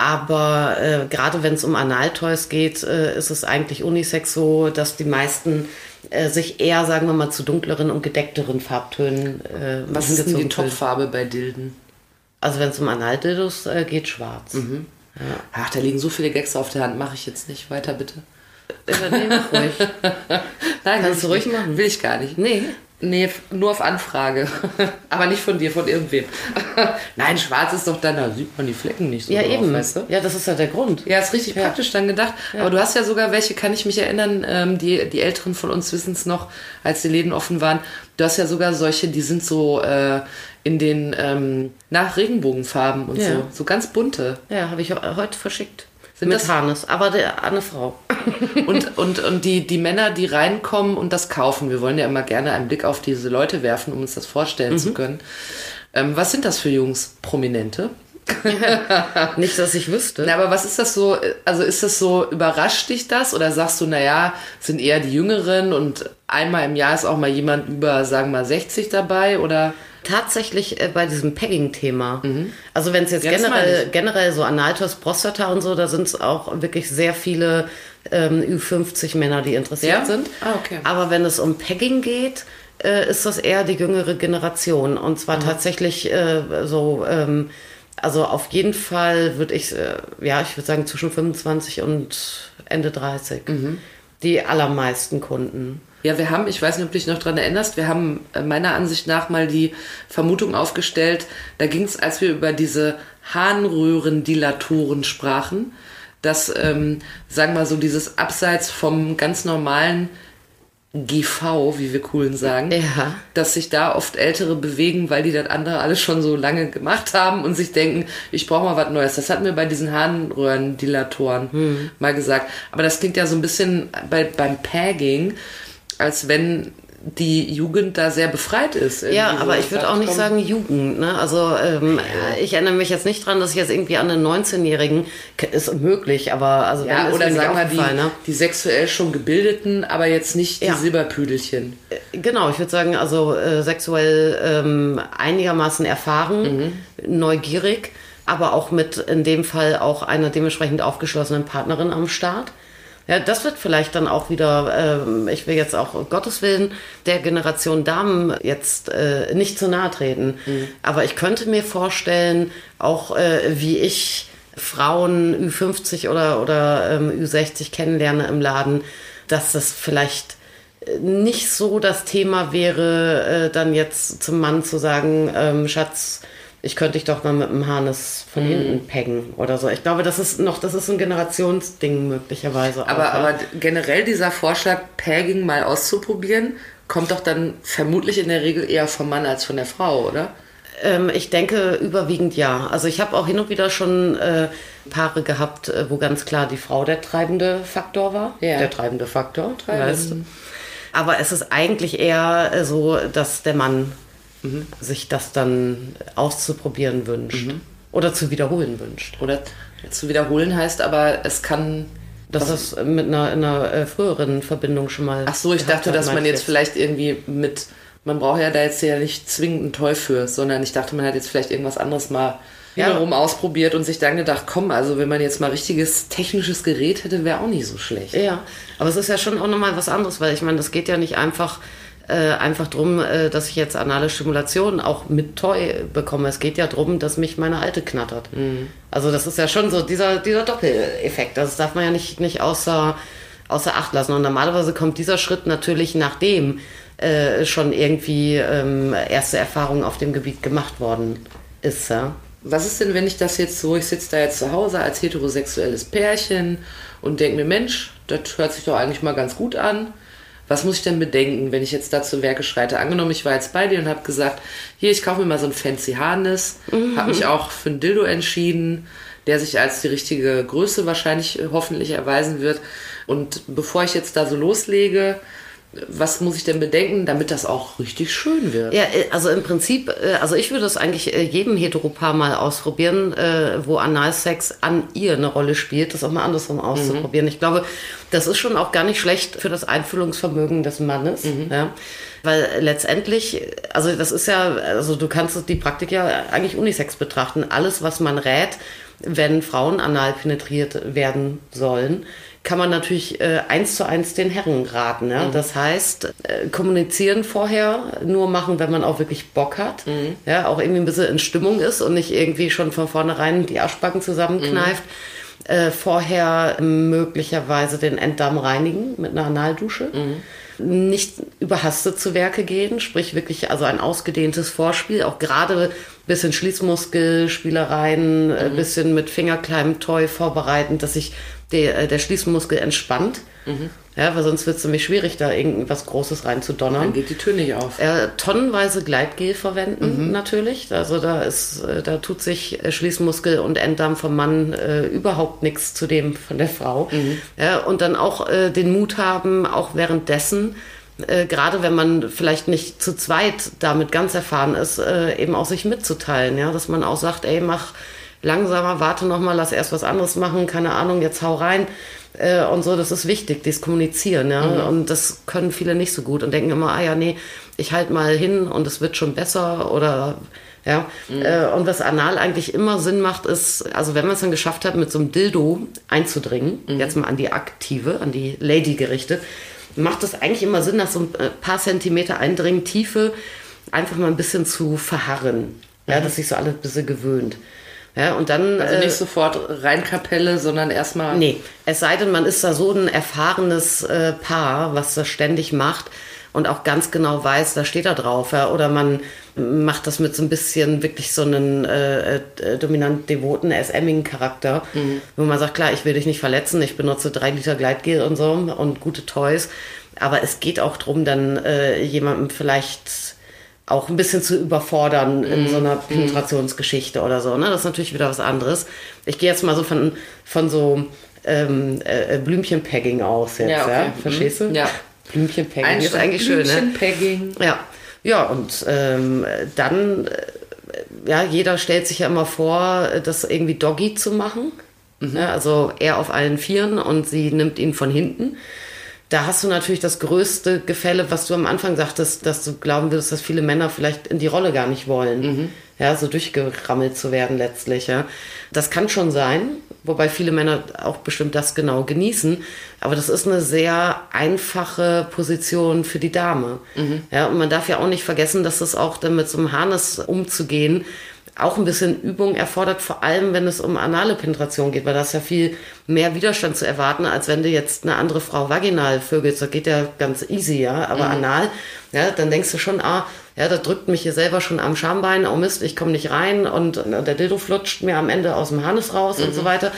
Aber äh, gerade wenn es um Analtoys geht, äh, ist es eigentlich unisex so, dass die meisten äh, sich eher, sagen wir mal, zu dunkleren und gedeckteren Farbtönen äh, Was ist denn die. Topfarbe bei Dilden? Also wenn es um Analdildos äh, geht, schwarz. Ach, da liegen so viele Gags auf der Hand. Mache ich jetzt nicht. Weiter bitte. Mach ruhig. Nein, Kannst du ruhig machen. Will ich gar nicht. Nee. Nee, nur auf Anfrage. Aber nicht von dir, von irgendwem. Nein, schwarz ist doch dann, da sieht man die Flecken nicht so Ja, drauf, eben. weißt du? Ja, das ist ja der Grund. Ja, ist richtig praktisch dann gedacht. Aber du hast ja sogar welche, kann ich mich erinnern, ähm, die, die Älteren von uns wissen es noch, als die Läden offen waren. Du hast ja sogar solche, die sind so äh, in den ähm, nach Regenbogenfarben und Ja. so. So ganz bunte. Ja, habe ich he- heute verschickt. Sind Mit das- Harnis. Aber der, eine Frau. Und, und, und die, die Männer, die reinkommen und das kaufen, wir wollen ja immer gerne einen Blick auf diese Leute werfen, um uns das vorstellen zu können. Ähm, was sind das für Jungs? Prominente? Nicht, dass ich wüsste. Na, aber was ist das so? Also ist das so, überrascht dich das? Oder sagst du, naja, sind eher die Jüngeren und einmal im Jahr ist auch mal jemand über, sagen wir mal, 60 dabei? Oder Tatsächlich äh, bei diesem Pegging-Thema. Also wenn es jetzt Mhm. Ja, generell, generell so Analtos, Prostata und so, da sind es auch wirklich sehr viele ähm, Ü50 Männer, die interessiert Ja? sind. Ah, okay. Aber wenn es um Pegging geht, äh, ist das eher die jüngere Generation. Und zwar Mhm. tatsächlich äh, so, ähm, also auf jeden Fall würde ich, äh, ja, ich würde sagen zwischen 25 und Ende 30. Mhm. Die allermeisten Kunden. Ja, wir haben, ich weiß nicht, ob du dich noch dran erinnerst, wir haben äh, meiner Ansicht nach mal die Vermutung aufgestellt, da ging es, als wir über diese Harnröhrendilatoren sprachen, dass, ähm, sagen wir mal so, dieses Abseits vom ganz normalen GV, wie wir coolen sagen, Ja. dass sich da oft Ältere bewegen, weil die das andere alles schon so lange gemacht haben und sich denken, ich brauche mal was Neues. Das hatten wir bei diesen Harnröhrendilatoren mal gesagt. Aber das klingt ja so ein bisschen bei, beim Pagging, als wenn die Jugend da sehr befreit ist. Ja, aber ich würde auch nicht sagen Jugend. Ne? Also ähm, ich erinnere mich jetzt nicht dran, dass ich jetzt irgendwie an einen 19-Jährigen, ist möglich, aber also Ja, wenn, ist oder nicht sagen wir die, ne? die sexuell schon gebildeten, aber jetzt nicht die Ja. Silberpüdelchen. Genau, ich würde sagen, also äh, sexuell ähm, einigermaßen erfahren, neugierig, aber auch mit in dem Fall auch einer dementsprechend aufgeschlossenen Partnerin am Start. Ja, das wird vielleicht dann auch wieder, ähm, ich will jetzt auch um Gottes Willen der Generation Damen jetzt äh, nicht zu nahe treten. Aber ich könnte mir vorstellen, auch äh, wie ich Frauen Ü50 oder, oder ähm, Ü60 kennenlerne im Laden, dass das vielleicht nicht so das Thema wäre, äh, dann jetzt zum Mann zu sagen, ähm, Schatz, ich könnte dich doch mal mit dem Harness von Mhm. hinten peggen oder so. Ich glaube, das ist noch, das ist ein Generationsding möglicherweise. Aber, auch, ja. aber generell dieser Vorschlag, Pagging mal auszuprobieren, kommt doch dann vermutlich in der Regel eher vom Mann als von der Frau, oder? Ähm, ich denke überwiegend ja. Also ich habe auch hin und wieder schon äh, Paare gehabt, äh, wo ganz klar die Frau der treibende Faktor war. Ja. Der treibende Faktor. Treibend. Weißt du? Aber es ist eigentlich eher äh, so, dass der Mann sich das dann auszuprobieren wünscht. Oder zu wiederholen wünscht. Oder zu wiederholen heißt aber, es kann. Dass das mit einer, in einer äh, früheren Verbindung schon mal. Ach so, ich dachte, dass man jetzt vielleicht irgendwie mit. Man braucht ja da jetzt ja nicht zwingend ein Toy für, sondern ich dachte, man hat jetzt vielleicht irgendwas anderes mal Ja. wiederum ausprobiert und sich dann gedacht, komm, also wenn man jetzt mal richtiges technisches Gerät hätte, wäre auch nicht so schlecht. Ja, aber es ist ja schon auch nochmal was anderes, weil ich meine, das geht ja nicht einfach, äh, einfach drum, äh, dass ich jetzt anale Stimulation auch mit Toy bekomme. Es geht ja drum, dass mich meine Alte knattert. Also das ist ja schon so dieser, dieser Doppeleffekt. Das darf man ja nicht, nicht außer, außer Acht lassen. Und normalerweise kommt dieser Schritt natürlich nachdem äh, schon irgendwie ähm, erste Erfahrungen auf dem Gebiet gemacht worden ist. Ja? Was ist denn, wenn ich das jetzt so, ich sitze da jetzt zu Hause als heterosexuelles Pärchen und denke mir, Mensch, das hört sich doch eigentlich mal ganz gut an. Was muss ich denn bedenken, wenn ich jetzt da zu Werke schreite? Angenommen, ich war jetzt bei dir und habe gesagt, hier, ich kaufe mir mal so ein fancy Harness, habe mich auch für ein Dildo entschieden, der sich als die richtige Größe wahrscheinlich hoffentlich erweisen wird. Und bevor ich jetzt da so loslege, was muss ich denn bedenken, damit das auch richtig schön wird? Ja, äh, also im Prinzip, äh, also ich würde es eigentlich äh, jedem Heteropaar mal ausprobieren, wo Analsex an ihr eine Rolle spielt, das auch mal andersrum auszuprobieren. Ich glaube, das ist schon auch gar nicht schlecht für das Einfühlungsvermögen des Mannes, ja. Weil letztendlich, also das ist ja, also du kannst die Praktik ja eigentlich unisex betrachten. Alles, was man rät, wenn Frauen anal penetriert werden sollen, kann man natürlich äh, eins zu eins den Herren raten. Ja? Das heißt, äh, kommunizieren vorher, nur machen, wenn man auch wirklich Bock hat, ja, auch irgendwie ein bisschen in Stimmung ist und nicht irgendwie schon von vornherein die Arschbacken zusammenkneift. Äh, vorher möglicherweise den Enddarm reinigen mit einer Analdusche. Nicht überhastet zu Werke gehen, sprich wirklich also ein ausgedehntes Vorspiel, auch gerade bisschen Schließmuskelspielereien, ein bisschen mit Fingerkleim-Toy vorbereiten, dass sich der, äh, der Schließmuskel entspannt. Ja, weil sonst wird es nämlich schwierig, da irgendwas Großes Dann reinzudonnern. geht die Tür nicht auf. Äh, tonnenweise Gleitgel verwenden natürlich. Also da ist, äh, da tut sich äh, Schließmuskel und Enddarm vom Mann äh, überhaupt nichts zu dem von der Frau. Ja, und dann auch äh, den Mut haben, auch währenddessen, äh, gerade wenn man vielleicht nicht zu zweit damit ganz erfahren ist, äh, eben auch sich mitzuteilen. Ja, dass man auch sagt, ey, mach langsamer, warte noch mal, lass erst was anderes machen, keine Ahnung, jetzt hau rein äh, und so, das ist wichtig, das Kommunizieren, ja, und das können viele nicht so gut und denken immer, ah ja, nee, ich halt mal hin und es wird schon besser oder ja, äh, und was anal eigentlich immer Sinn macht, ist, also wenn man es dann geschafft hat, mit so einem Dildo einzudringen, jetzt mal an die Aktive, an die Lady gerichtet, macht es eigentlich immer Sinn, nach so ein äh, paar Zentimeter Eindringen Tiefe einfach mal ein bisschen zu verharren, ja, dass sich so alles ein bisschen gewöhnt. Ja, und dann. Also äh, nicht sofort rein Kapelle, sondern erstmal. Nee, es sei denn, man ist da so ein erfahrenes äh, Paar, was das ständig macht und auch ganz genau weiß, da steht er drauf. Ja? Oder man macht das mit so ein bisschen wirklich so einen äh, äh, dominant devoten SMigen Charakter, wo man sagt, klar, ich will dich nicht verletzen, ich benutze drei Liter Gleitgel und so und gute Toys. Aber es geht auch drum, dann äh, jemandem vielleicht auch ein bisschen zu überfordern in so einer Penetrationsgeschichte oder so. Ne? Das ist natürlich wieder was anderes. Ich gehe jetzt mal so von, von so ähm, äh, Blümchenpegging aus jetzt, ja? Ja, okay. Verstehst du? Mhm. Ja. Blümchenpegging ist eigentlich schön, ne? Blümchenpegging. Ja, ja und ähm, dann, äh, ja, jeder stellt sich ja immer vor, das irgendwie Doggy zu machen. Ja, also er auf allen Vieren und sie nimmt ihn von hinten. Da hast du natürlich das größte Gefälle, was du am Anfang sagtest, dass du glauben würdest, dass viele Männer vielleicht in die Rolle gar nicht wollen. Ja, so durchgerammelt zu werden letztlich. Ja. Das kann schon sein, wobei viele Männer auch bestimmt das genau genießen. Aber das ist eine sehr einfache Position für die Dame. Ja, und man darf ja auch nicht vergessen, dass es auch dann mit so einem Harness umzugehen, auch ein bisschen Übung erfordert, vor allem wenn es um anale Penetration geht, weil da ist ja viel mehr Widerstand zu erwarten, als wenn du jetzt eine andere Frau vaginal vögelst. Das geht ja ganz easy, ja, aber anal, ja, dann denkst du schon, ah, ja, das drückt mich hier selber schon am Schambein, oh Mist, ich komme nicht rein und der Dildo flutscht mir am Ende aus dem Harnis raus und so weiter.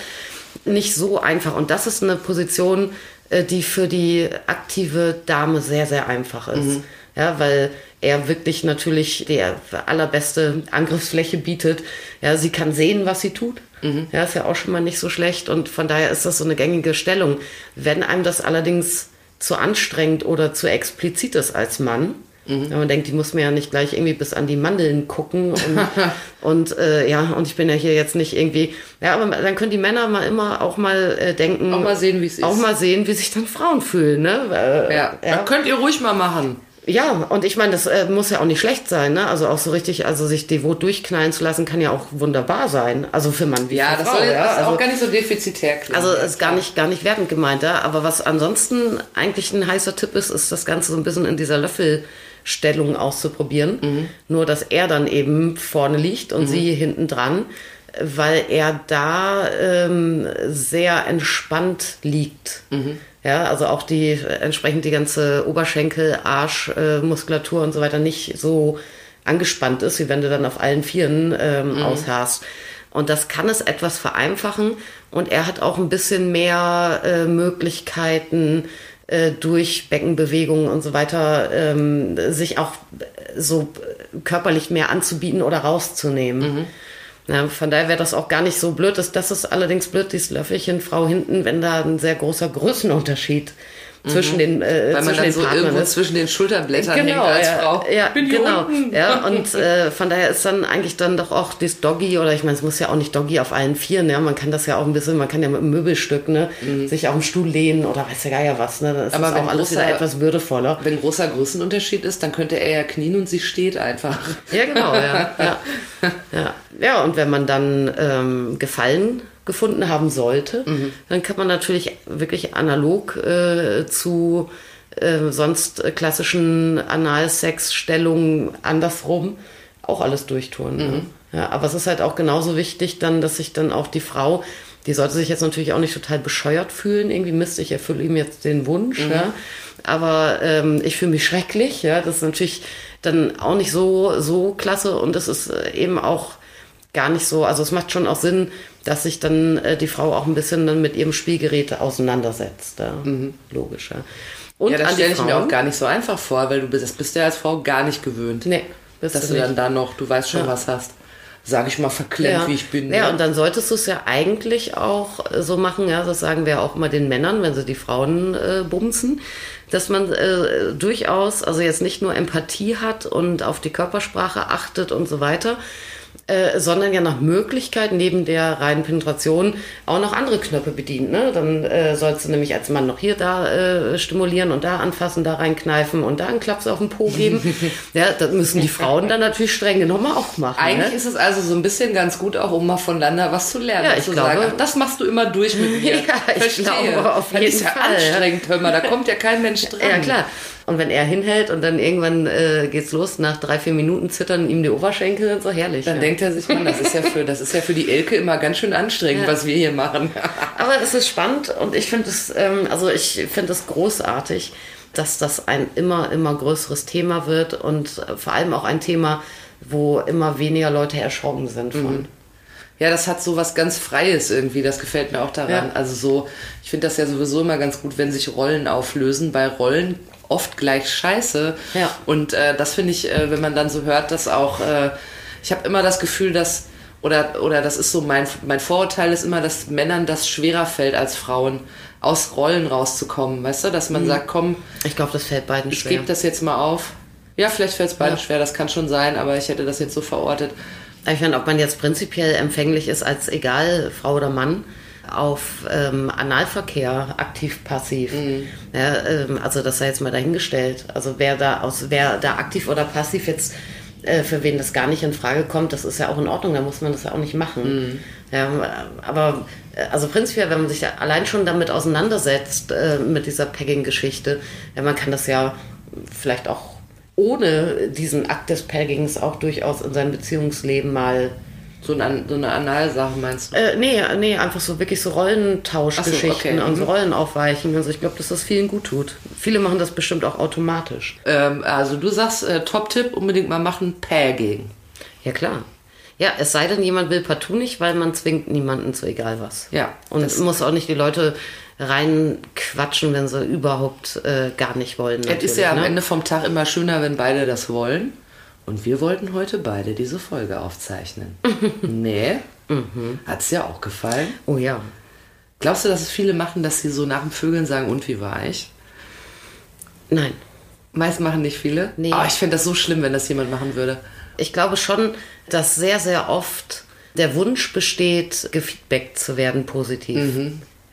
Nicht so einfach. Und das ist eine Position, äh, die für die aktive Dame sehr, sehr einfach ist. Ja, weil er wirklich natürlich die allerbeste Angriffsfläche bietet. Ja, sie kann sehen, was sie tut. Ja, ist ja auch schon mal nicht so schlecht. Und von daher ist das so eine gängige Stellung. Wenn einem das allerdings zu anstrengend oder zu explizit ist als Mann, wenn man denkt, die muss mir ja nicht gleich irgendwie bis an die Mandeln gucken und, und äh, ja, und ich bin ja hier jetzt nicht irgendwie, ja, aber dann können die Männer mal immer auch mal äh, denken, Auch mal sehen, wie es ist. auch mal sehen, wie sich dann Frauen fühlen, ne? Äh, Ja. Das könnt ihr ruhig mal machen. Ja, und ich meine, das äh, muss ja auch nicht schlecht sein, ne? Also auch so richtig, also sich devot durchknallen zu lassen, kann ja auch wunderbar sein. Also für Mann wie Ja, für das Frau, soll jetzt ja? das ist also, auch gar nicht so defizitär klingen. also ist gar nicht, gar nicht wertend gemeint, ja? aber was ansonsten eigentlich ein heißer Tipp ist, ist das Ganze so ein bisschen in dieser Löffelstellung auszuprobieren. Mhm. Nur, dass er dann eben vorne liegt und sie hinten dran, weil er da ähm, sehr entspannt liegt. Mhm. Ja, also auch die äh, entsprechend die ganze Oberschenkel, Arsch, äh, Muskulatur und so weiter nicht so angespannt ist, wie wenn du dann auf allen Vieren ähm, ausharrst. Und das kann es etwas vereinfachen. Und er hat auch ein bisschen mehr äh, Möglichkeiten, äh, durch Beckenbewegungen und so weiter ähm, sich auch so körperlich mehr anzubieten oder rauszunehmen. Ja, von daher wäre das auch gar nicht so blöd. Das, das ist allerdings blöd, dieses Löffelchen Frau hinten, wenn da ein sehr großer Größenunterschied zwischen den äh, Mhm. Weil man zwischen dann den so Partnern irgendwo ist. zwischen den Schulterblättern hängt Genau, als ja, Frau. ja, Bin hier genau. unten. Ja, und äh, von daher ist dann eigentlich dann doch auch das Doggy oder ich meine, es muss ja auch nicht Doggy auf allen Vieren, ja, man kann das ja auch ein bisschen, man kann ja mit einem Möbelstück, ne, sich auf den Stuhl lehnen oder weiß der Geier was, ne, dann ist Mhm. Aber das auch alles großer- wieder etwas würdevoller. Wenn großer Größenunterschied ist, dann könnte er ja knien und sie steht einfach. Ja, genau, ja. Ja, ja. ja und wenn man dann ähm, Gefallen gefunden haben sollte, dann kann man natürlich wirklich analog äh, zu äh, sonst klassischen Analsex-Stellungen andersrum auch alles durchtun. Ne? Ja, aber es ist halt auch genauso wichtig dann, dass sich dann auch die Frau, die sollte sich jetzt natürlich auch nicht total bescheuert fühlen, irgendwie Mist, ich erfülle ihm jetzt den Wunsch, ja. Aber ähm, ich fühle mich schrecklich, ja. Das ist natürlich dann auch nicht so, so klasse und es ist äh, eben auch gar nicht so, also es macht schon auch Sinn, dass sich dann äh, die Frau auch ein bisschen dann mit ihrem Spielgerät auseinandersetzt. Ja. Logisch, ja. Und Mhm. Ja, das stelle ich mir auch gar nicht so einfach vor, weil du bist, das bist ja als Frau gar nicht gewöhnt. Nee, dass du du dann da noch, du weißt schon, Ja. was hast. Sag ich mal, verklemmt, wie ich bin. Ja, ne? und dann solltest du es ja eigentlich auch äh, so machen, ja, das sagen wir auch mal den Männern, wenn sie die Frauen äh, bumsen, dass man äh, durchaus, also jetzt nicht nur Empathie hat und auf die Körpersprache achtet und so weiter, äh, sondern ja nach Möglichkeit neben der reinen Penetration auch noch andere Knöpfe bedient. Ne? Dann äh, sollst du nämlich als Mann noch hier da äh, stimulieren und da anfassen, da reinkneifen und da einen Klaps auf den Po geben. ja, das müssen die Frauen dann natürlich streng genommen auch machen. Eigentlich ne? ist es also so ein bisschen ganz gut, auch um mal voneinander was zu lernen. Ja, ich glaube- sagst, ach, das machst du immer durch mit mir. Ja, ich Verstehe. glaube, auf das jeden ist ja Fall, anstrengend, hör mal, da kommt ja kein Mensch dran. Ja, klar. Und wenn er hinhält und dann irgendwann äh, geht's los, nach drei, vier Minuten zittern ihm die Oberschenkel, dann so herrlich. Dann ja. denkt er sich, Mann, das ist ja für, das ist ja für die Elke immer ganz schön anstrengend, was wir hier machen. Aber es ist spannend und ich finde es, ähm, also ich finde es großartig, dass das ein immer, immer größeres Thema wird und äh, vor allem auch ein Thema, wo immer weniger Leute erschrocken sind von. Ja, das hat so was ganz Freies irgendwie, das gefällt mir auch daran. Ja. Also so, ich finde das ja sowieso immer ganz gut, wenn sich Rollen auflösen, weil Rollen oft gleich scheiße. Ja. Und äh, das finde ich, äh, wenn man dann so hört, dass auch, äh, ich habe immer das Gefühl, dass, oder, oder das ist so mein, mein Vorurteil ist immer, dass Männern das schwerer fällt als Frauen, aus Rollen rauszukommen, weißt du, dass man sagt, komm, Ich glaube, das fällt beiden ich schwer. gebe das jetzt mal auf. Ja, vielleicht fällt es beiden Ja. schwer, das kann schon sein, aber ich hätte das jetzt so verortet. Ich meine, ob man jetzt prinzipiell empfänglich ist als egal, Frau oder Mann, auf ähm, Analverkehr, aktiv, passiv. Ja, ähm, also das sei jetzt mal dahingestellt. Also wer da aus, wer da aktiv oder passiv jetzt äh, für wen das gar nicht in Frage kommt, das ist ja auch in Ordnung, da muss man das ja auch nicht machen. Ja, aber äh, also prinzipiell, wenn man sich ja allein schon damit auseinandersetzt, äh, mit dieser Pegging-Geschichte, ja, man kann das ja vielleicht auch ohne diesen Akt des Peggings auch durchaus in seinem Beziehungsleben mal. So, ein, so eine Analsache meinst du? Äh, nee, nee, einfach so wirklich so Rollentauschgeschichten so, okay, und so mhm. Rollen aufweichen. Also ich glaube, dass das vielen gut tut. Viele machen das bestimmt auch automatisch. Ähm, also du sagst, äh, Top-Tipp, unbedingt mal machen, Pagging. Ja, klar. Ja, es sei denn, jemand will partout nicht, weil man zwingt niemanden zu egal was. Ja, Und das- muss auch nicht die Leute reinquatschen, wenn sie überhaupt äh, gar nicht wollen. Es ist ja am ne? Ende vom Tag immer schöner, wenn beide das wollen. Und wir wollten heute beide diese Folge aufzeichnen. nee? Hat's dir auch gefallen? Oh ja. Glaubst du, dass es viele machen, dass sie so nach dem Vögeln sagen, und wie war ich? Nein. Meist machen nicht viele. Nee. Oh, ich fände das so schlimm, wenn das jemand machen würde. Ich glaube schon, dass sehr, sehr oft der Wunsch besteht, gefeedbackt zu werden positiv.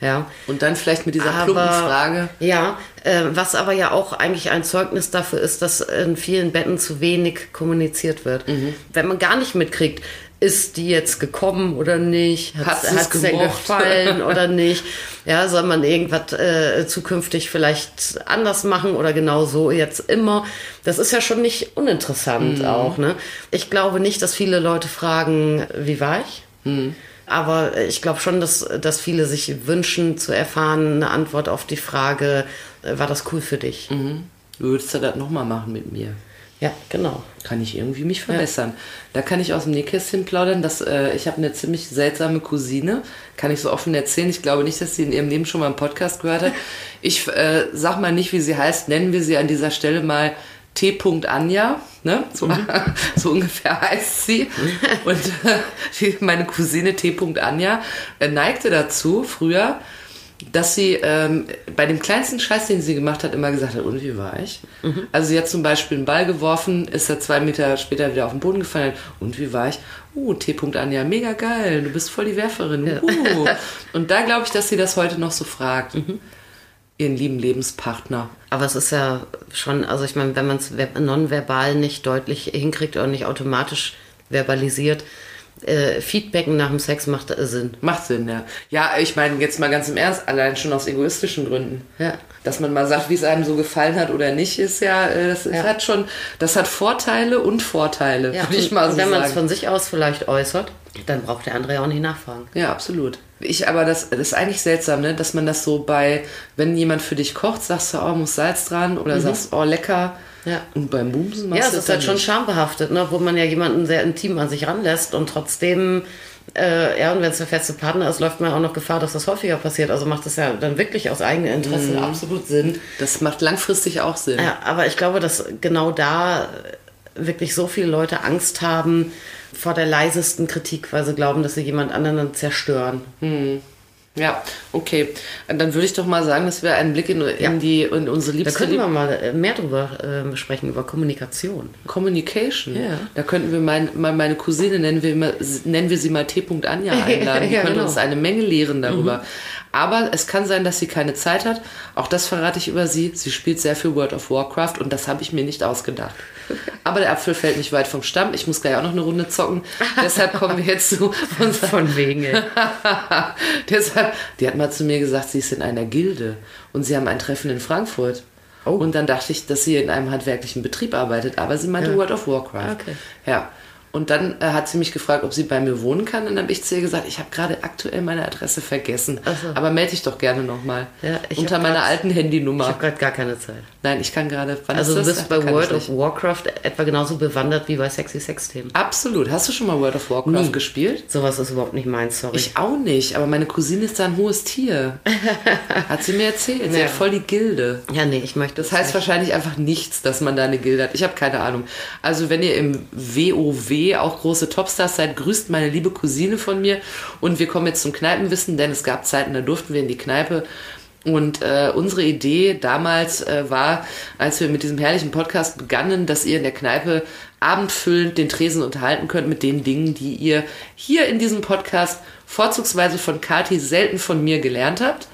Ja. Und dann vielleicht mit dieser plumpen Frage. Ja, äh, was aber ja auch eigentlich ein Zeugnis dafür ist, dass in vielen Betten zu wenig kommuniziert wird. Mhm. Wenn man gar nicht mitkriegt, ist die jetzt gekommen oder nicht? Hat dir gemocht? gefallen oder nicht? Ja, soll man irgendwas äh, zukünftig vielleicht anders machen oder genau so jetzt immer? Das ist ja schon nicht Mhm. uninteressant auch. Ne? Ich glaube nicht, dass viele Leute fragen, wie war ich? Mhm. Aber äh, ich glaube schon, dass, dass viele sich wünschen zu erfahren, eine Antwort auf die Frage, äh, war das cool für dich? Würdest du das nochmal machen mit mir? Ja, genau. Kann ich irgendwie mich verbessern. Da kann ich aus dem Nähkästchen plaudern, dass äh, ich habe eine ziemlich seltsame Cousine. Kann ich so offen erzählen. Ich glaube nicht, dass sie in ihrem Leben schon mal einen Podcast gehört hat. Ich äh, sag mal nicht, wie sie heißt. Nennen wir sie an dieser Stelle mal T. Anja, ne? So, so ungefähr heißt sie. Und äh, meine Cousine T. Anja äh, neigte dazu, früher, dass sie ähm, bei dem kleinsten Scheiß, den sie gemacht hat, immer gesagt hat, und wie war ich? Also sie hat zum Beispiel einen Ball geworfen, ist er zwei Meter später wieder auf den Boden gefallen, und wie war ich? Uh, T. Anja, mega geil, du bist voll die Werferin. Uh. Und da glaube ich, dass sie das heute noch so fragt. Ihren lieben Lebenspartner. Aber es ist ja schon, also ich meine, wenn man es nonverbal nicht deutlich hinkriegt oder nicht automatisch verbalisiert, äh, Feedbacken nach dem Sex macht äh, Sinn. Macht Sinn, ja. Ja, ich meine, jetzt mal ganz im Ernst, allein schon aus egoistischen Gründen. Ja. Dass man mal sagt, wie es einem so gefallen hat oder nicht, ist ja, äh, das, Ja. hat schon, das hat Vorteile und Vorteile, Ja, würde ich und- mal und so wenn man es sagen. von sich aus vielleicht äußert, dann braucht der andere ja auch nicht nachfragen. Ja, absolut. Ich, aber das, das ist eigentlich seltsam, ne? dass man das so bei, wenn jemand für dich kocht, sagst du, oh, muss Salz dran oder sagst, oh, lecker. Mhm. Ja. Und beim Bumsen machst Ja, es ist halt schon nicht. schambehaftet, ne? wo man ja jemanden sehr intim an sich ranlässt und trotzdem, äh, ja, und wenn es der feste Partner ist, läuft man auch noch Gefahr, dass das häufiger passiert. Also macht es ja dann wirklich aus eigenem Interesse Mhm. absolut Sinn. Das macht langfristig auch Sinn. Ja, aber ich glaube, dass genau da wirklich so viele Leute Angst haben vor der leisesten Kritik, weil sie glauben, dass sie jemand anderen dann zerstören. Ja, okay. Dann würde ich doch mal sagen, dass wir einen Blick in, in Ja. die in unsere Da liebste könnten wir mal äh, mehr drüber äh, sprechen, über Kommunikation. Communication. Ja. Da könnten wir mein, mal meine Cousine, nennen wir, mal, nennen wir sie mal T. Anja einladen. Die Ja, könnte genau. uns eine Menge lehren darüber. Aber es kann sein, dass sie keine Zeit hat. Auch das verrate ich über sie. Sie spielt sehr viel World of Warcraft und das habe ich mir nicht ausgedacht. Aber der Apfel fällt nicht weit vom Stamm. Ich muss gleich auch noch eine Runde zocken. Deshalb kommen wir jetzt zu unserer Von wegen. Deshalb, die hat mal zu mir gesagt, sie ist in einer Gilde und sie haben ein Treffen in Frankfurt. Oh. Und dann dachte ich, dass sie in einem handwerklichen Betrieb arbeitet, aber sie meinte Ja. World of Warcraft. Okay. Ja. Und dann äh, hat sie mich gefragt, ob sie bei mir wohnen kann. Und dann habe ich zu ihr gesagt, ich habe gerade aktuell meine Adresse vergessen. So. Aber melde dich doch gerne nochmal. Ja, ich Unter meiner grad- alten Ich Handynummer. habe gerade gar keine Zeit. Nein, ich kann gerade. Also du das? bist bei World ich of nicht. Warcraft etwa genauso bewandert wie bei Sexy Sex-Themen. Absolut. Hast du schon mal World of Warcraft Nie. gespielt? Sowas ist überhaupt nicht meins, sorry. Ich auch nicht, aber meine Cousine ist da ein hohes Tier. Hat sie mir erzählt. Sie Ja. hat voll die Gilde. ja, nee, ich möchte Das heißt wahrscheinlich einfach nichts, dass man da eine Gilde hat. Ich habe keine Ahnung. Also wenn ihr im WoW auch große Topstars seid, grüßt meine liebe Cousine von mir. Und wir kommen jetzt zum Kneipenwissen, denn es gab Zeiten, da durften wir in die Kneipe. Und äh, unsere Idee damals äh, war, als wir mit diesem herrlichen Podcast begannen, dass ihr in der Kneipe abendfüllend den Tresen unterhalten könnt mit den Dingen, die ihr hier in diesem Podcast vorzugsweise von Kati, selten von mir gelernt habt.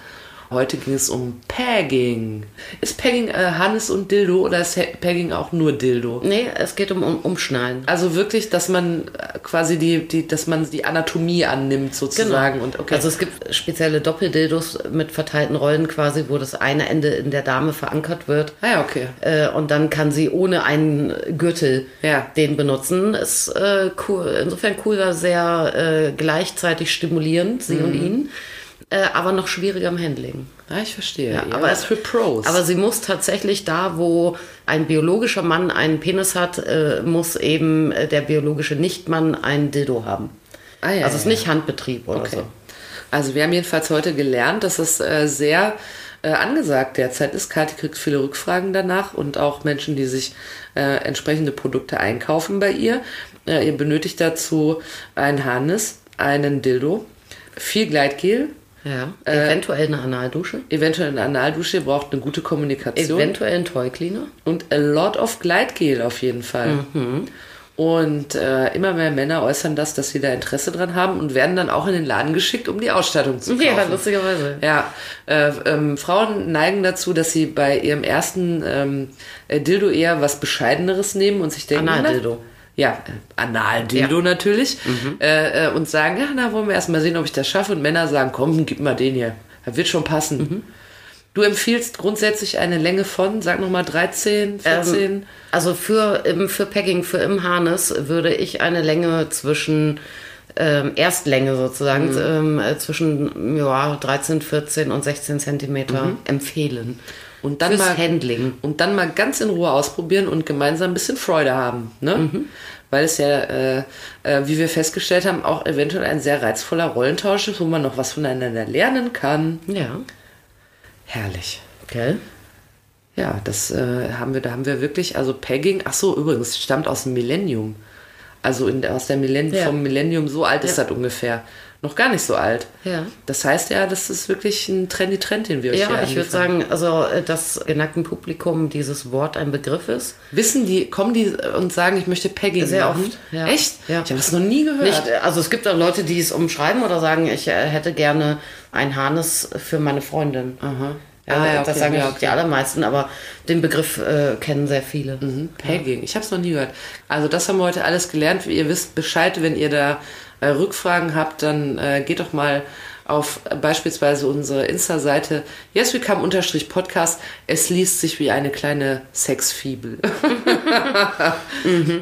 Heute ging es um Pegging. Ist Pegging äh, Hannes und Dildo oder ist Pegging auch nur Dildo? Nee, es geht um, um Umschneiden. Also wirklich, dass man äh, quasi die, die, dass man die Anatomie annimmt sozusagen und okay. Also es gibt spezielle Doppeldildos mit verteilten Rollen quasi, wo das eine Ende in der Dame verankert wird. ah ja, okay. Äh, und dann kann sie ohne einen Gürtel Ja. den benutzen. Ist äh, cool, insofern cool, war sehr äh, gleichzeitig stimulierend, sie und ihn. Äh, aber noch schwieriger im Handling. Ja, ich verstehe. Ja, Ja, aber- es für Pros. Aber sie muss tatsächlich da, wo ein biologischer Mann einen Penis hat, äh, muss eben äh, der biologische Nichtmann einen Dildo haben. Ah, ja, also es ist nicht Handbetrieb oder Okay. so. Also wir haben jedenfalls heute gelernt, dass es äh, sehr äh, angesagt derzeit ist. Kathi kriegt viele Rückfragen danach und auch Menschen, die sich äh, entsprechende Produkte einkaufen bei ihr. Ihr benötigt dazu ein Harnis, einen Dildo, viel Gleitgel, Ja. Äh, Eventuell eine Analdusche. eventuell eine Analdusche, braucht eine gute Kommunikation Eventuell ein Toy Cleaner. und a lot of Gleitgel auf jeden Fall. Mhm. Und äh, immer mehr Männer äußern das, dass sie da Interesse dran haben und werden dann auch in den Laden geschickt, um die Ausstattung zu kaufen. Ja, lustigerweise. Ja, äh, ähm, Frauen neigen dazu, dass sie bei ihrem ersten ähm, äh, Dildo eher was Bescheideneres nehmen und sich denken, Analdildo. Ja, äh, Analdildo Ja. natürlich. Äh, äh, und sagen, ja, na, wollen wir erst mal sehen, ob ich das schaffe. Und Männer sagen, komm, gib mal den hier. Das wird schon passen. Du empfiehlst grundsätzlich eine Länge von, sag nochmal, 13, 14? Ähm, also für, im, für Pegging, für im Harness würde ich eine Länge zwischen ähm, Erstlänge sozusagen ähm, äh, zwischen ja, 13, 14 und 16 Zentimeter empfehlen. Und dann mal Handling. Und dann mal ganz in Ruhe ausprobieren und gemeinsam ein bisschen Freude haben. Ne? Mhm. Weil es ja, äh, äh, wie wir festgestellt haben, auch eventuell ein sehr reizvoller Rollentausch ist, wo man noch was voneinander lernen kann. Ja, Herrlich. gell? Ja, das äh, haben wir, da haben wir wirklich, also Pegging, ach so, übrigens, stammt aus dem Millennium. Also in, aus der Millenn Ja. vom Millennium, so alt ist Ja. das ungefähr. Noch gar nicht so alt. Ja. Das heißt ja, das ist wirklich ein trendy Trend, den wir euch Ja, hier ich würde sagen, also äh, dass geneigten Publikum dieses Wort ein Begriff ist. Wissen die, kommen die und sagen, ich möchte Pegging Sehr machen? oft, ja. Echt? Ja. Ich habe das noch nie gehört. Nicht, also es gibt auch Leute, die es umschreiben oder sagen, ich äh, hätte gerne ein Harness für meine Freundin. Aha. Ja, Ah, ja, das okay, sagen ja, ja, okay. die allermeisten, aber den Begriff äh, kennen sehr viele. Mhm, Pegging. Ich habe es noch nie gehört. Also das haben wir heute alles gelernt. Ihr wisst Bescheid, wenn ihr da äh, Rückfragen habt, dann äh, geht doch mal auf beispielsweise unsere Insta-Seite Yes We Come unterstrich Podcast. Es liest sich wie eine kleine Sexfibel.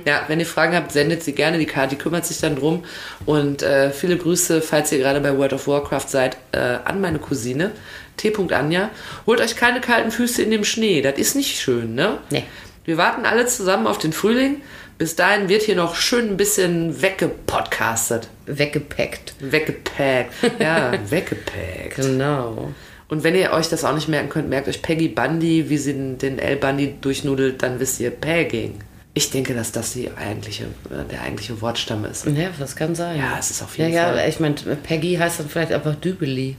Ja, wenn ihr Fragen habt, sendet sie gerne. Die Kati kümmert sich dann drum. Und äh, viele Grüße, falls ihr gerade bei World of Warcraft seid, äh, an meine Cousine T. Anja. Holt euch keine kalten Füße in dem Schnee. Das ist nicht schön, ne? Nee. Wir warten alle zusammen auf den Frühling. Bis dahin wird hier noch schön ein bisschen weggepodcastet. Weggepackt. Weggepackt. Ja, weggepackt. Genau. Und wenn ihr euch das auch nicht merken könnt, merkt euch Peggy Bundy, wie sie den, L. Bundy durchnudelt, dann wisst ihr Pegging. Ich denke, dass das die eigentliche, äh, der eigentliche Wortstamm ist. Ja, das kann sein. Ja, es ist auf Ja, jeden ja, Fall. ich meine, Peggy heißt dann vielleicht einfach Dübeli.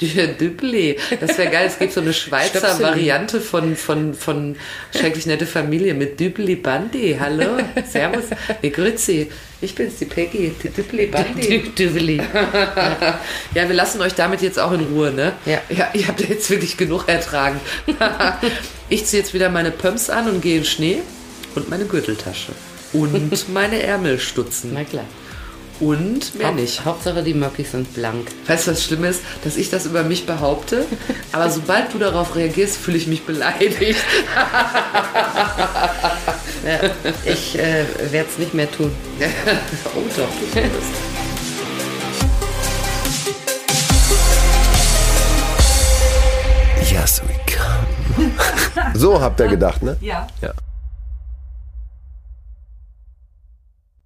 Düppeli. Das wäre geil. Es gibt so eine Schweizer Stöpseli. Variante von, von, von Schrecklich nette Familie mit Düppeli Bandi. Hallo, Servus. Nee, grüezi. Ich bin's, die Peggy, die Düppeli Bandi. Dübeli. Ja, wir lassen euch damit jetzt auch in Ruhe, ne? Ja. ja ihr habt ja jetzt wirklich genug ertragen. ich ziehe jetzt wieder meine Pumps an und gehe in Schnee und meine Gürteltasche. Und meine Ärmelstutzen. Na klar. Und mehr Haupt- nicht. Hauptsache die Möckis sind blank. Weißt du, was schlimm ist? Dass ich das über mich behaupte, aber sobald du darauf reagierst, fühle ich mich beleidigt. Ja, ich äh, werde es nicht mehr tun. oh doch, du findest. Yes, we come. So habt ihr gedacht, ne? Ja. Ja.